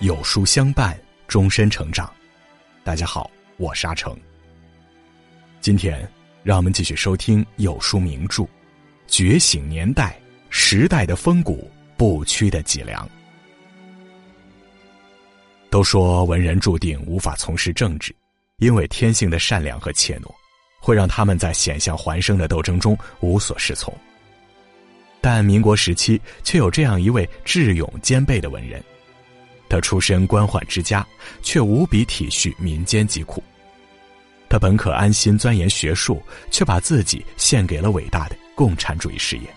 有书相伴，终身成长。大家好，我是阿成。今天，让我们继续收听有书名著《觉醒年代：时代的风骨，不屈的脊梁》。都说文人注定无法从事政治，因为天性的善良和怯懦，会让他们在险象环生的斗争中无所适从。但民国时期却有这样一位智勇兼备的文人，他出身官宦之家，却无比体恤民间疾苦。他本可安心钻研学术，却把自己献给了伟大的共产主义事业，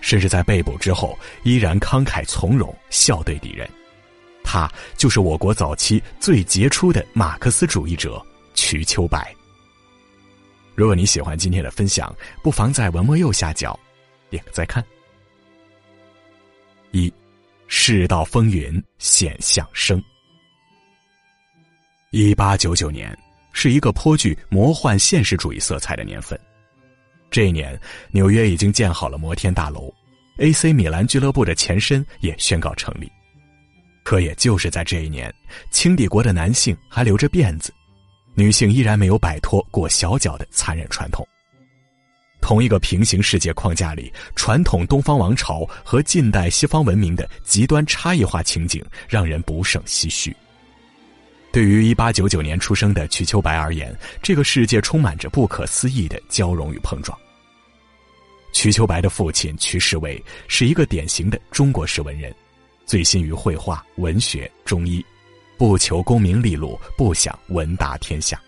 甚至在被捕之后依然慷慨从容，笑对敌人。他就是我国早期最杰出的马克思主义者瞿秋白。如果你喜欢今天的分享，不妨在文末右下角。点个再看。一，世道风云显相生。一八九九年是一个颇具魔幻现实主义色彩的年份。这一年，纽约已经建好了摩天大楼，AC 米兰俱乐部的前身也宣告成立。可也就是在这一年，清帝国的男性还留着辫子，女性依然没有摆脱裹小脚的残忍传统。同一个平行世界框架里，传统东方王朝和近代西方文明的极端差异化情景，让人不胜唏嘘。对于一八九九年出生的瞿秋白而言，这个世界充满着不可思议的交融与碰撞。瞿秋白的父亲瞿世伟是一个典型的中国式文人，醉心于绘画、文学、中医，不求功名利禄，不想闻达天下。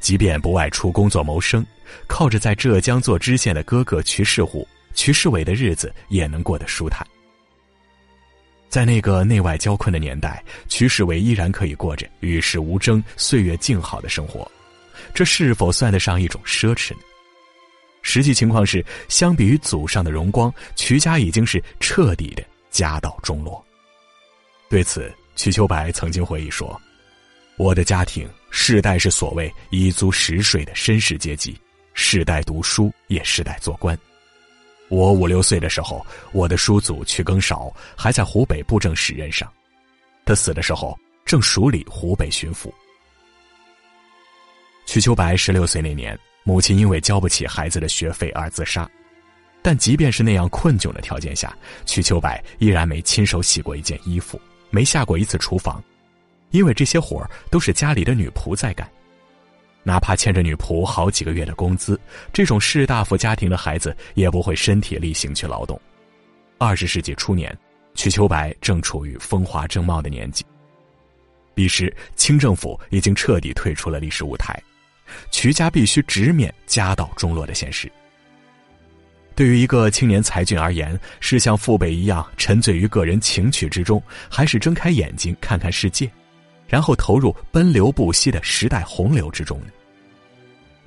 即便不外出工作谋生，靠着在浙江做知县的哥哥瞿世虎、瞿世伟的日子也能过得舒坦。在那个内外交困的年代，瞿世伟依然可以过着与世无争、岁月静好的生活，这是否算得上一种奢侈呢？实际情况是，相比于祖上的荣光，瞿家已经是彻底的家道中落。对此，瞿秋白曾经回忆说。我的家庭世代是所谓一足十岁的绅士阶级，世代读书也世代做官。我五六岁的时候，我的叔祖瞿庚韶还在湖北布政使任上，他死的时候正署理湖北巡抚。瞿秋白十六岁那年，母亲因为交不起孩子的学费而自杀，但即便是那样困窘的条件下，瞿秋白依然没亲手洗过一件衣服，没下过一次厨房。因为这些活儿都是家里的女仆在干，哪怕欠着女仆好几个月的工资，这种士大夫家庭的孩子也不会身体力行去劳动。二十世纪初年，瞿秋白正处于风华正茂的年纪。彼时，清政府已经彻底退出了历史舞台，瞿家必须直面家道中落的现实。对于一个青年才俊而言，是像父辈一样沉醉于个人情趣之中，还是睁开眼睛看看世界？然后投入奔流不息的时代洪流之中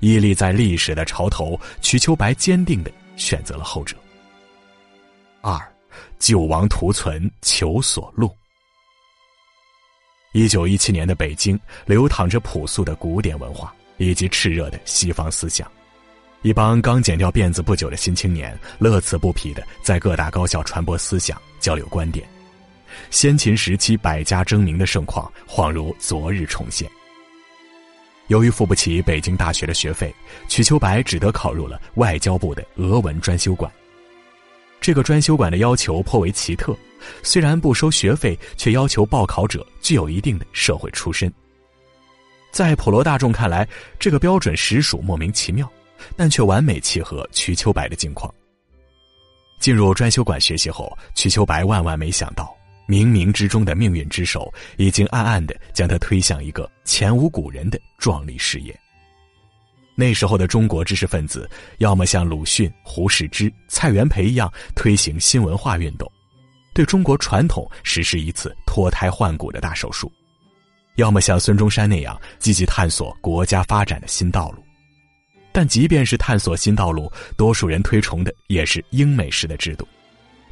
屹立在历史的潮头，瞿秋白坚定的选择了后者。二，救亡图存，求索路。一九一七年的北京，流淌着朴素的古典文化以及炽热的西方思想，一帮刚剪掉辫子不久的新青年，乐此不疲的在各大高校传播思想，交流观点。先秦时期百家争鸣的盛况，恍如昨日重现。由于付不起北京大学的学费，瞿秋白只得考入了外交部的俄文专修馆。这个专修馆的要求颇为奇特，虽然不收学费，却要求报考者具有一定的社会出身。在普罗大众看来，这个标准实属莫名其妙，但却完美契合瞿秋白的境况。进入专修馆学习后，瞿秋白万万没想到。冥冥之中的命运之手，已经暗暗的将他推向一个前无古人的壮丽事业。那时候的中国知识分子，要么像鲁迅、胡适之、蔡元培一样推行新文化运动，对中国传统实施一次脱胎换骨的大手术；要么像孙中山那样积极探索国家发展的新道路。但即便是探索新道路，多数人推崇的也是英美式的制度。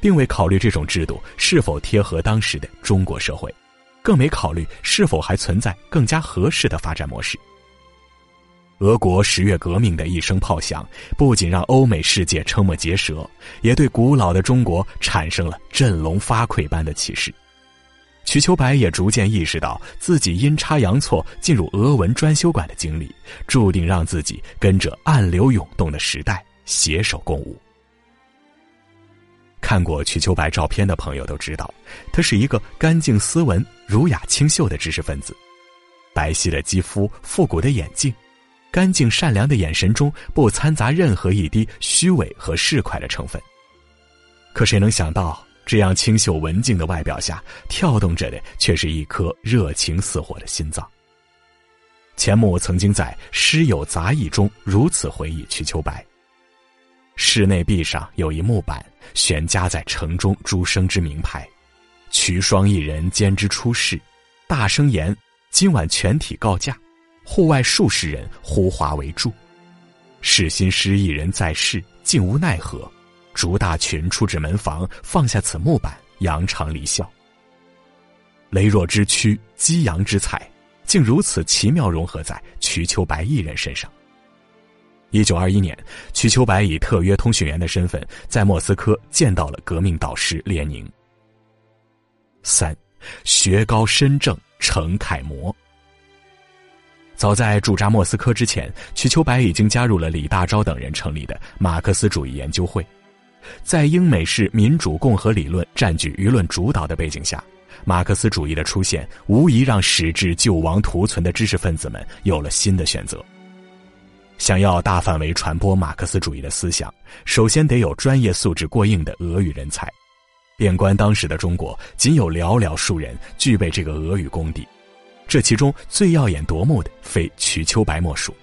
并未考虑这种制度是否贴合当时的中国社会，更没考虑是否还存在更加合适的发展模式。俄国十月革命的一声炮响，不仅让欧美世界瞠目结舌，也对古老的中国产生了振聋发聩般的启示。瞿秋白也逐渐意识到自己阴差阳错进入俄文专修馆的经历，注定让自己跟着暗流涌动的时代携手共舞。看过瞿秋白照片的朋友都知道，他是一个干净斯文、儒雅清秀的知识分子，白皙的肌肤、复古的眼镜，干净善良的眼神中不掺杂任何一滴虚伪和市侩的成分。可谁能想到？这样清秀文静的外表下，跳动着的却是一颗热情似火的心脏。钱穆曾经在《诗有杂忆》中如此回忆瞿秋白：室内壁上有一木板，悬夹在城中诸生之名牌，瞿双一人兼之出世，大声言：“今晚全体告假。”户外数十人呼华为助，世心师一人在世，竟无奈何。逐大群出至门房，放下此木板，扬长离笑。羸弱之躯，激扬之才，竟如此奇妙融合在瞿秋白一人身上。一九二一年，瞿秋白以特约通讯员的身份在莫斯科见到了革命导师列宁。三，学高深正成楷模。早在驻扎莫斯科之前，瞿秋白已经加入了李大钊等人成立的马克思主义研究会。在英美式民主共和理论占据舆论主导的背景下，马克思主义的出现无疑让矢志救亡图存的知识分子们有了新的选择。想要大范围传播马克思主义的思想，首先得有专业素质过硬的俄语人才。遍观当时的中国，仅有寥寥数人具备这个俄语功底，这其中最耀眼夺目的非瞿秋白莫属。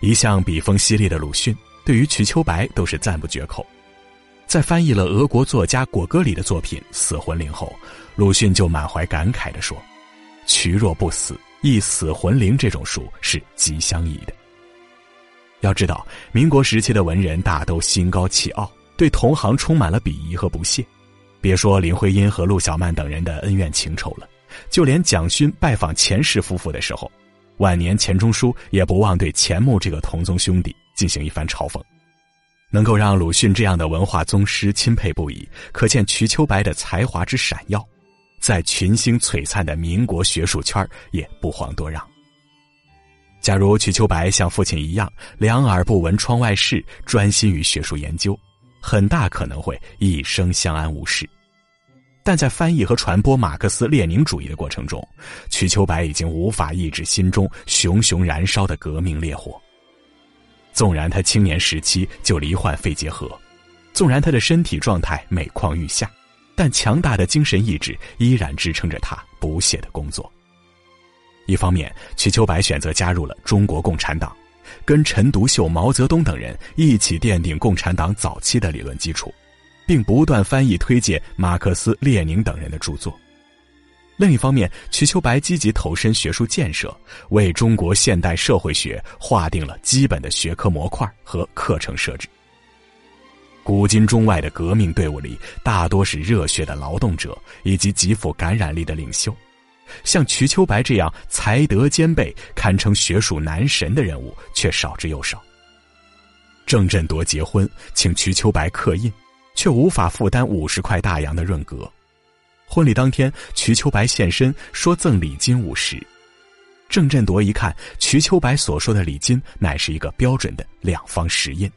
一向笔锋犀利的鲁迅。对于瞿秋白都是赞不绝口，在翻译了俄国作家果戈里的作品《死魂灵》后，鲁迅就满怀感慨地说：“瞿若不死，亦死魂灵这种书是极相宜的。”要知道，民国时期的文人大都心高气傲，对同行充满了鄙夷和不屑。别说林徽因和陆小曼等人的恩怨情仇了，就连蒋勋拜访钱氏夫妇的时候，晚年钱钟书也不忘对钱穆这个同宗兄弟。进行一番嘲讽，能够让鲁迅这样的文化宗师钦佩不已，可见瞿秋白的才华之闪耀，在群星璀璨的民国学术圈也不遑多让。假如瞿秋白像父亲一样两耳不闻窗外事，专心于学术研究，很大可能会一生相安无事。但在翻译和传播马克思列宁主义的过程中，瞿秋白已经无法抑制心中熊熊燃烧的革命烈火。纵然他青年时期就罹患肺结核，纵然他的身体状态每况愈下，但强大的精神意志依然支撑着他不懈的工作。一方面，瞿秋白选择加入了中国共产党，跟陈独秀、毛泽东等人一起奠定共产党早期的理论基础，并不断翻译推荐马克思、列宁等人的著作。另一方面，瞿秋白积极投身学术建设，为中国现代社会学划定了基本的学科模块和课程设置。古今中外的革命队伍里，大多是热血的劳动者以及极富感染力的领袖，像瞿秋白这样才德兼备、堪称学术男神的人物却少之又少。郑振铎结婚请瞿秋白刻印，却无法负担五十块大洋的润格。婚礼当天，瞿秋白现身说赠礼金五十。郑振铎一看，瞿秋白所说的礼金乃是一个标准的两方石印。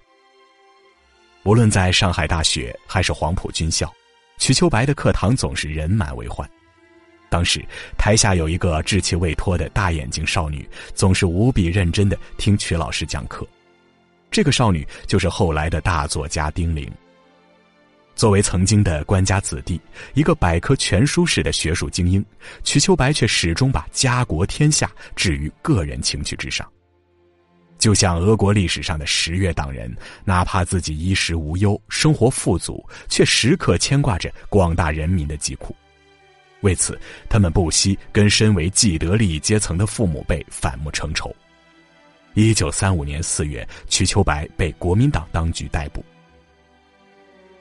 无论在上海大学还是黄埔军校，瞿秋白的课堂总是人满为患。当时台下有一个稚气未脱的大眼睛少女，总是无比认真的听瞿老师讲课。这个少女就是后来的大作家丁玲。作为曾经的官家子弟，一个百科全书式的学术精英，瞿秋白却始终把家国天下置于个人情趣之上。就像俄国历史上的十月党人，哪怕自己衣食无忧、生活富足，却时刻牵挂着广大人民的疾苦。为此，他们不惜跟身为既得利益阶层的父母辈反目成仇。一九三五年四月，瞿秋白被国民党当局逮捕。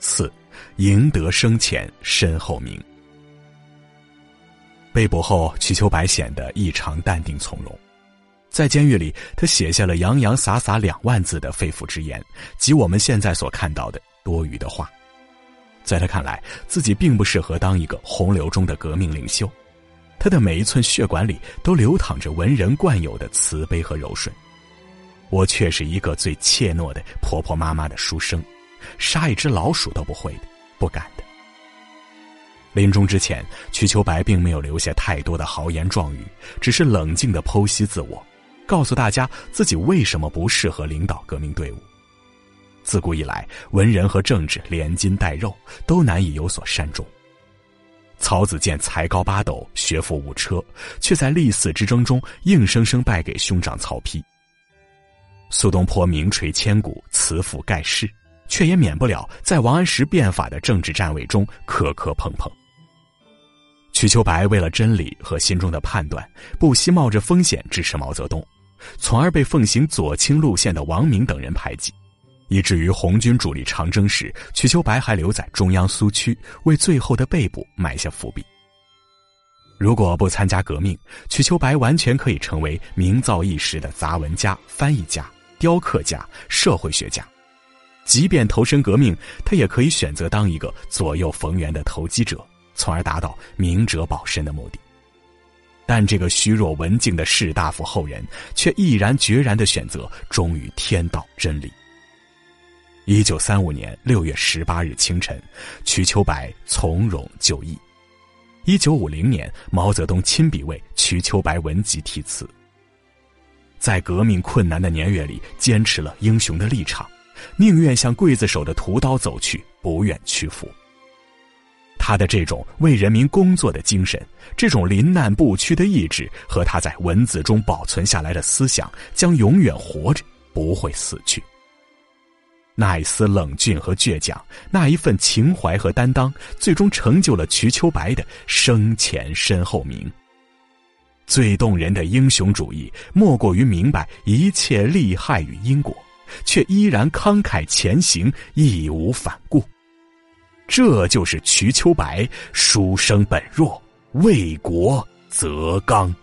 四。赢得生前身后名。被捕后，瞿秋白显得异常淡定从容。在监狱里，他写下了洋洋洒洒两万字的肺腑之言，及我们现在所看到的多余的话。在他看来，自己并不适合当一个洪流中的革命领袖。他的每一寸血管里都流淌着文人惯有的慈悲和柔顺。我却是一个最怯懦的婆婆妈妈的书生，杀一只老鼠都不会的，不敢的。临终之前，瞿秋白并没有留下太多的豪言壮语，只是冷静的剖析自我，告诉大家自己为什么不适合领导革命队伍。自古以来，文人和政治连筋带肉，都难以有所善终。曹子建才高八斗，学富五车，却在历嗣之争中硬生生败给兄长曹丕。苏东坡名垂千古，辞赋盖世，却也免不了在王安石变法的政治站位中磕磕碰碰。瞿秋白为了真理和心中的判断，不惜冒着风险支持毛泽东，从而被奉行左倾路线的王明等人排挤。以至于红军主力长征时，瞿秋白还留在中央苏区，为最后的被捕埋下伏笔。如果不参加革命，瞿秋白完全可以成为名噪一时的杂文家、翻译家、雕刻家、社会学家。即便投身革命，他也可以选择当一个左右逢源的投机者，从而达到明哲保身的目的。但这个虚弱文静的士大夫后人，却毅然决然的选择忠于天道真理。一九三五年六月十八日清晨，瞿秋白从容就义。一九五零年，毛泽东亲笔为瞿秋白文集题词。在革命困难的年月里，坚持了英雄的立场，宁愿向刽子手的屠刀走去，不愿屈服。他的这种为人民工作的精神，这种临难不屈的意志，和他在文字中保存下来的思想，将永远活着，不会死去。那一丝冷峻和倔强，那一份情怀和担当，最终成就了瞿秋白的生前身后名。最动人的英雄主义，莫过于明白一切利害与因果，却依然慷慨前行，义无反顾。这就是瞿秋白书生本弱，为国则刚。